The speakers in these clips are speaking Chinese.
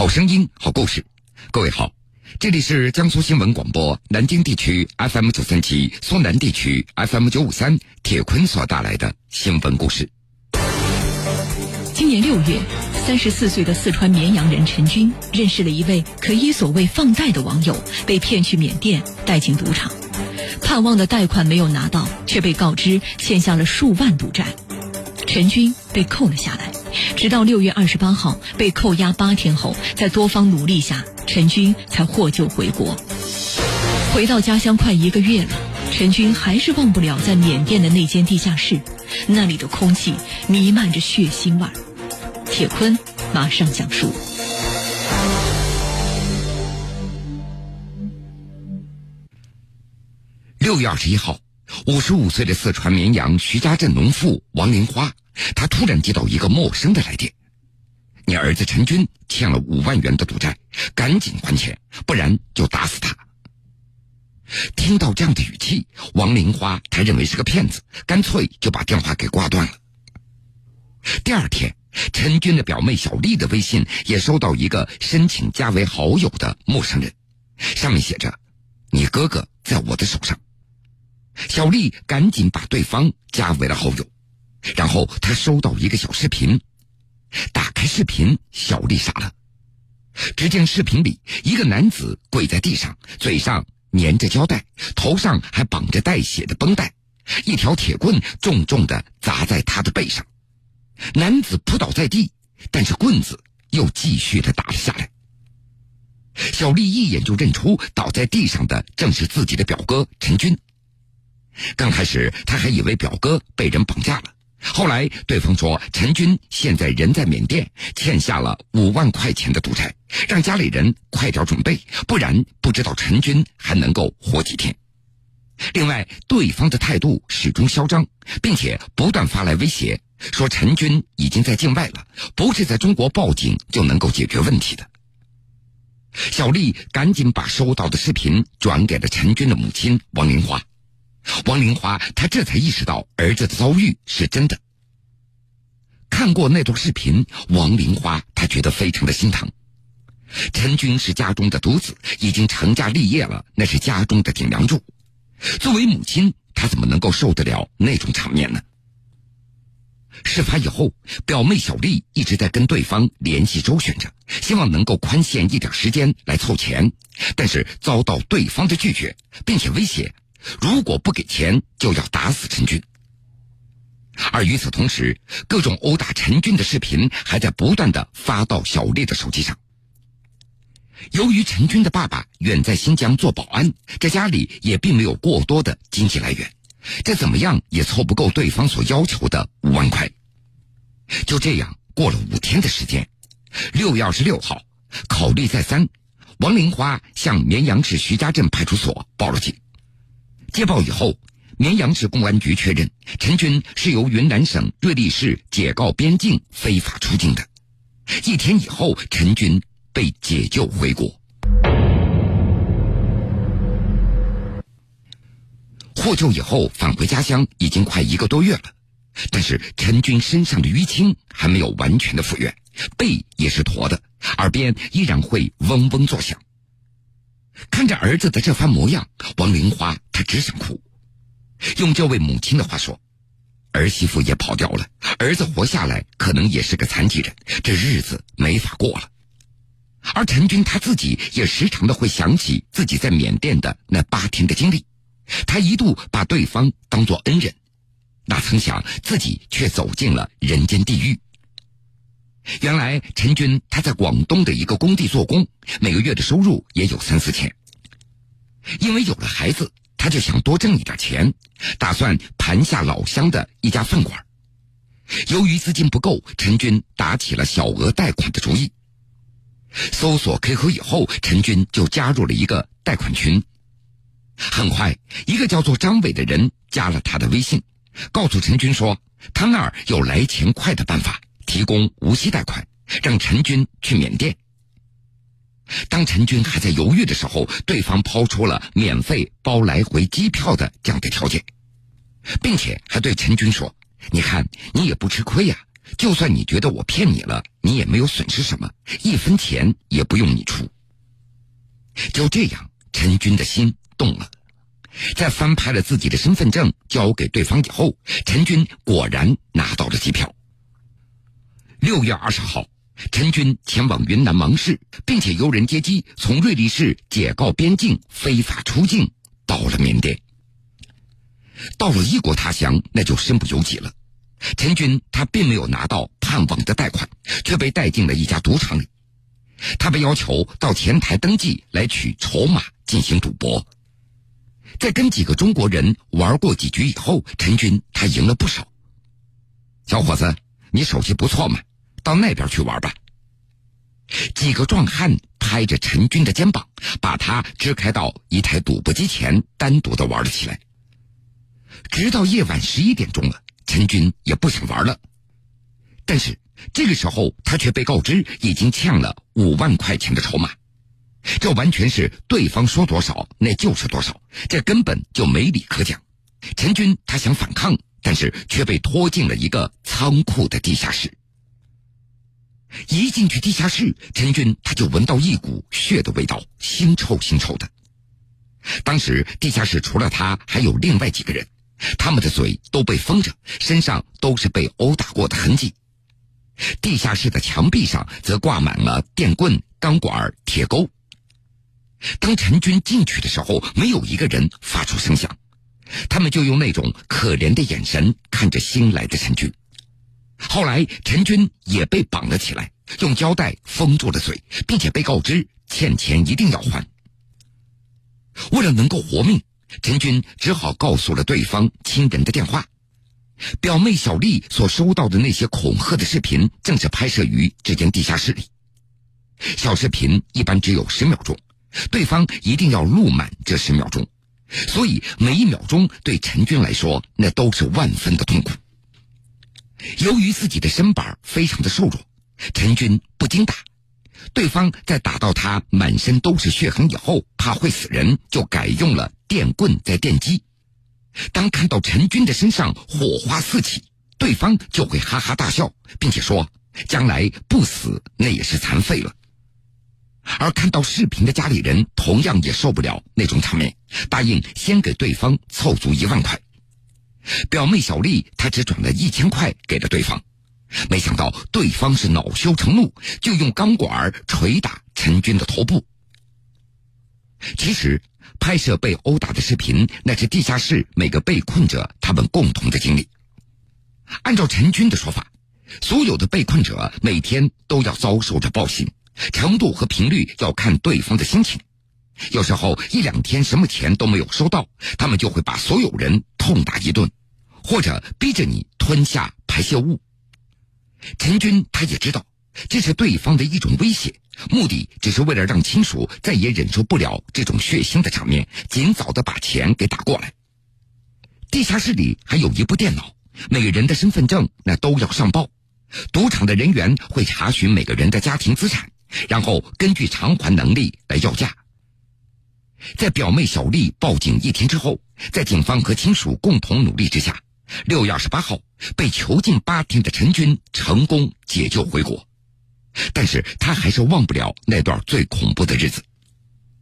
好声音，好故事。各位好，这里是江苏新闻广播南京地区 FM 九三七、苏南地区 FM 九五三。铁坤所带来的新闻故事。今年六月，三十四岁的四川绵阳人陈军认识了一位可以所谓放贷的网友，被骗去缅甸带进赌场，盼望的贷款没有拿到，却被告知欠下了数万赌债。陈军被扣了下来，直到六月二十八号被扣押八天后，在多方努力下，陈军才获救回国。回到家乡快一个月了，陈军还是忘不了在缅甸的那间地下室，那里的空气弥漫着血腥味。铁坤马上讲述。六月二十一号，五十五岁的四川绵阳徐家镇农妇王林花。他突然接到一个陌生的来电：“你儿子陈军欠了五万元的赌债，赶紧还钱，不然就打死他。”听到这样的语气，王玲花他认为是个骗子，干脆就把电话给挂断了。第二天，陈军的表妹小丽的微信也收到一个申请加为好友的陌生人，上面写着：“你哥哥在我的手上。”小丽赶紧把对方加为了好友。然后他收到一个小视频，打开视频，小丽傻了。只见视频里一个男子跪在地上，嘴上粘着胶带，头上还绑着带血的绷带，一条铁棍重重的砸在他的背上。男子扑倒在地，但是棍子又继续的打了下来。小丽一眼就认出倒在地上的正是自己的表哥陈军。刚开始他还以为表哥被人绑架了。后来，对方说陈军现在人在缅甸，欠下了五万块钱的赌债，让家里人快点准备，不然不知道陈军还能够活几天。另外，对方的态度始终嚣张，并且不断发来威胁，说陈军已经在境外了，不是在中国报警就能够解决问题的。小丽赶紧把收到的视频转给了陈军的母亲王玲花。王玲花，她这才意识到儿子的遭遇是真的。看过那段视频，王玲花她觉得非常的心疼。陈军是家中的独子，已经成家立业了，那是家中的顶梁柱。作为母亲，她怎么能够受得了那种场面呢？事发以后，表妹小丽一直在跟对方联系周旋着，希望能够宽限一点时间来凑钱，但是遭到对方的拒绝，并且威胁。如果不给钱，就要打死陈军。而与此同时，各种殴打陈军的视频还在不断的发到小丽的手机上。由于陈军的爸爸远在新疆做保安，在家里也并没有过多的经济来源，这怎么样也凑不够对方所要求的五万块。就这样过了五天的时间，六月二十六号，考虑再三，王玲花向绵阳市徐家镇派出所报了警。接报以后，绵阳市公安局确认陈军是由云南省瑞丽市解告边境非法出境的。一天以后，陈军被解救回国。获救以后返回家乡已经快一个多月了，但是陈军身上的淤青还没有完全的复原，背也是驼的，耳边依然会嗡嗡作响。看着儿子的这番模样，王玲花她只想哭。用这位母亲的话说：“儿媳妇也跑掉了，儿子活下来可能也是个残疾人，这日子没法过了。”而陈军他自己也时常的会想起自己在缅甸的那八天的经历，他一度把对方当作恩人，哪曾想自己却走进了人间地狱。原来陈军他在广东的一个工地做工，每个月的收入也有三四千。因为有了孩子，他就想多挣一点钱，打算盘下老乡的一家饭馆。由于资金不够，陈军打起了小额贷款的主意。搜索 QQ 以后，陈军就加入了一个贷款群。很快，一个叫做张伟的人加了他的微信，告诉陈军说他那儿有来钱快的办法。提供无息贷款，让陈军去缅甸。当陈军还在犹豫的时候，对方抛出了免费包来回机票的这样的条件，并且还对陈军说：“你看，你也不吃亏呀，就算你觉得我骗你了，你也没有损失什么，一分钱也不用你出。就这样，陈军的心动了。在翻拍了自己的身份证交给对方以后，陈军果然拿到了机票。六月二十号，陈军前往云南芒市，并且由人接机从瑞丽市解告边境，非法出境到了缅甸。到了异国他乡，那就身不由己了。陈军他并没有拿到盼望的贷款，却被带进了一家赌场里。他被要求到前台登记来取筹码进行赌博。在跟几个中国人玩过几局以后，陈军他赢了不少。小伙子，你手气不错嘛，到那边去玩吧。几个壮汉拍着陈军的肩膀，把他支开到一台赌博机前，单独的玩了起来。直到夜晚十一点钟了，陈军也不想玩了。但是这个时候，他却被告知已经欠了五万块钱的筹码。这完全是对方说多少，那就是多少，这根本就没理可讲。陈军他想反抗，但是却被拖进了一个仓库的地下室。一进去地下室，陈军他就闻到一股血的味道，腥臭腥臭的。当时地下室除了他，还有另外几个人，他们的嘴都被封着，身上都是被殴打过的痕迹。地下室的墙壁上则挂满了电棍、钢管、铁钩。当陈军进去的时候，没有一个人发出声响，他们就用那种可怜的眼神看着新来的陈军。后来，陈军也被绑了起来，用胶带封住了嘴，并且被告知欠钱一定要还。为了能够活命，陈军只好告诉了对方亲人的电话。表妹小丽所收到的那些恐吓的视频，正是拍摄于这间地下室里。小视频一般只有十秒钟。对方一定要录满这十秒钟，所以每一秒钟对陈军来说那都是万分的痛苦。由于自己的身板非常的瘦弱，陈军不经打。对方在打到他满身都是血痕以后，怕会死人，就改用了电棍在电击。当看到陈军的身上火花四起，对方就会哈哈大笑，并且说：“将来不死那也是残废了。”而看到视频的家里人同样也受不了那种场面，答应先给对方凑足一万块。表妹小丽她只转了一千块给了对方，没想到对方是恼羞成怒，就用钢管捶打陈军的头部。其实，拍摄被殴打的视频，那是地下室每个被困者他们共同的经历。按照陈军的说法，所有的被困者每天都要遭受着暴行。程度和频率要看对方的心情，有时候一两天什么钱都没有收到，他们就会把所有人痛打一顿，或者逼着你吞下排泄物。陈军他也知道这是对方的一种威胁，目的只是为了让亲属再也忍受不了这种血腥的场面，尽早的把钱给打过来。地下室里还有一部电脑，每个人的身份证那都要上报，赌场的人员会查询每个人的家庭资产。然后根据偿还能力来要价。在表妹小丽报警一天之后，在警方和亲属共同努力之下，六月二十八号，被囚禁八天的陈军成功解救回国。但是他还是忘不了那段最恐怖的日子。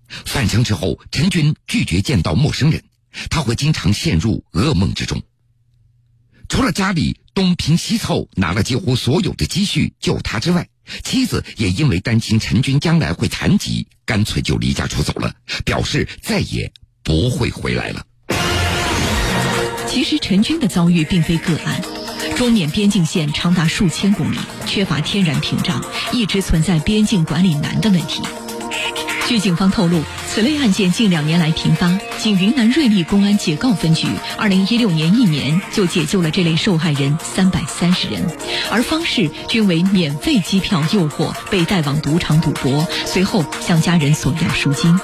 返乡之后，陈军拒绝见到陌生人，他会经常陷入噩梦之中。除了家里东拼西凑拿了几乎所有的积蓄救他之外，妻子也因为担心陈军将来会残疾，干脆就离家出走了，表示再也不会回来了。其实陈军的遭遇并非个案，中缅边境线长达数千公里，缺乏天然屏障，一直存在边境管理难的问题。据警方透露，此类案件近两年来频发。仅云南瑞丽公安解告分局，二零一六年一年就解救了这类受害人三百三十人，而方式均为免费机票诱惑，被带往赌场赌博，随后向家人索要赎金。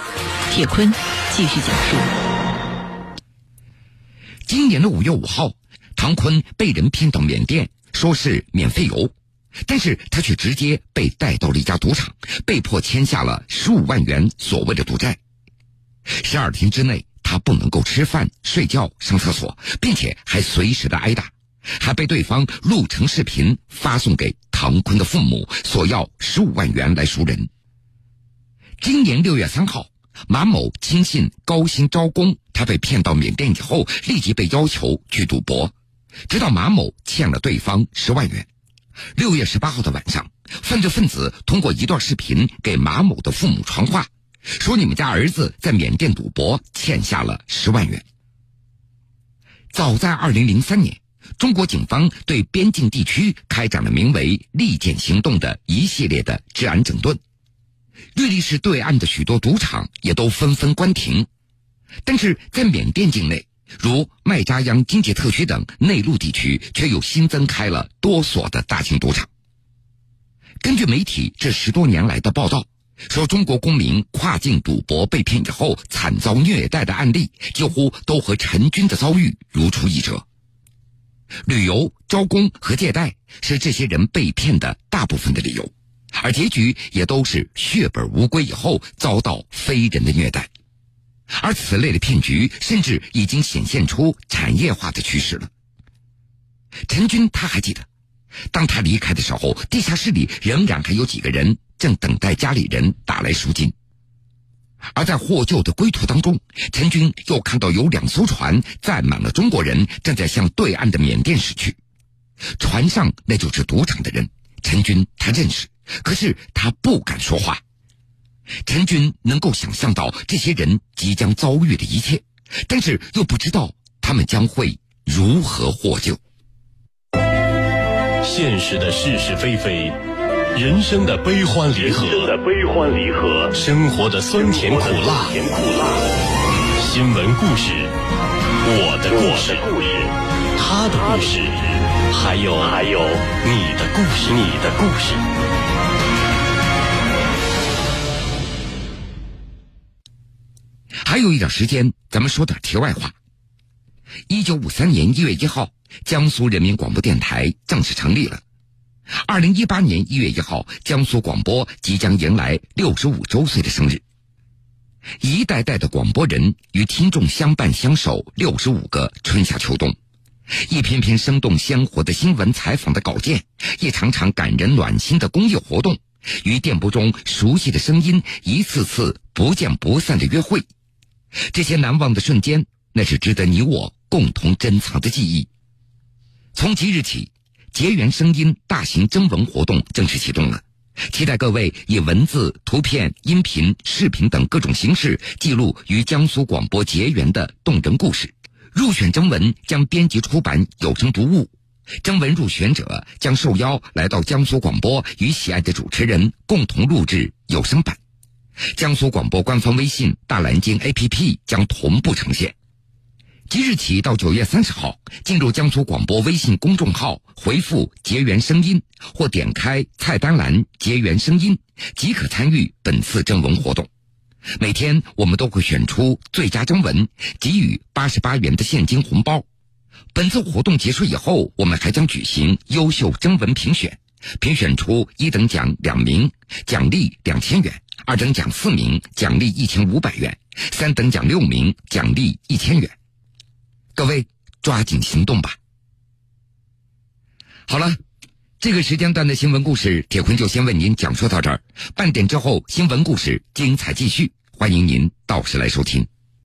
铁坤继续讲述：今年的五月五号，唐坤被人骗到缅甸，说是免费游。但是他却直接被带到了一家赌场，被迫签下了十五万元所谓的赌债。十二天之内，他不能够吃饭、睡觉、上厕所，并且还随时的挨打，还被对方录成视频发送给唐坤的父母，索要十五万元来赎人。今年六月三号，马某轻信高薪招工，他被骗到缅甸以后，立即被要求去赌博，直到马某欠了对方十万元。六月十八号的晚上，犯罪分子通过一段视频给马某的父母传话，说你们家儿子在缅甸赌博，欠下了十万元。早在二零零三年，中国警方对边境地区开展了名为“利剑行动”的一系列的治安整顿，瑞丽市对岸的许多赌场也都纷纷关停。但是在缅甸境内，如麦扎央经济特区等内陆地区，却又新增开了多所的大型赌场。根据媒体这十多年来的报道。说中国公民跨境赌博被骗以后惨遭虐待的案例，几乎都和陈军的遭遇如出一辙。旅游、招工和借贷是这些人被骗的大部分的理由，而结局也都是血本无归，以后遭到非人的虐待。而此类的骗局甚至已经显现出产业化的趋势了。陈军他还记得，当他离开的时候，地下室里仍然还有几个人。正等待家里人打来赎金，而在获救的归途当中，陈军又看到有两艘船载满了中国人，正在向对岸的缅甸驶去。船上那就是赌场的人，陈军他认识，可是他不敢说话。陈军能够想象到这些人即将遭遇的一切，但是又不知道他们将会如何获救。现实的是是非非。人生的悲欢离合，生的悲欢离合，生活的酸甜苦辣，甜苦辣。新闻故事，我的故事，他的故事，还有还有你的故事，你的故事。还有一点时间，咱们说点题外话。一九五三年一月一号，江苏人民广播电台正式成立了。二零一八年一月一号，江苏广播即将迎来六十五周岁的生日。一代代的广播人与听众相伴相守六十五个春夏秋冬，一篇篇生动鲜活的新闻采访的稿件，一场场感人暖心的公益活动，与电波中熟悉的声音，一次次不见不散的约会，这些难忘的瞬间，那是值得你我共同珍藏的记忆。从即日起。结缘声音大型征文活动正式启动了，期待各位以文字、图片、音频、视频等各种形式记录与江苏广播结缘的动人故事。入选征文将编辑出版有声读物，征文入选者将受邀来到江苏广播与喜爱的主持人共同录制有声版。江苏广播官方微信大蓝鲸 APP 将同步呈现。即日起到九月三十号，进入江苏广播微信公众号，回复“结缘声音”或点开菜单栏“结缘声音”，即可参与本次征文活动。每天我们都会选出最佳征文，给予八十八元的现金红包。本次活动结束以后，我们还将举行优秀征文评选，评选出一等奖两名，奖励两千元；二等奖四名，奖励一千五百元；三等奖六名，奖励一千元。各位，抓紧行动吧！好了，这个时间段的新闻故事，铁坤就先为您讲述到这儿。半点之后，新闻故事精彩继续，欢迎您到时来收听。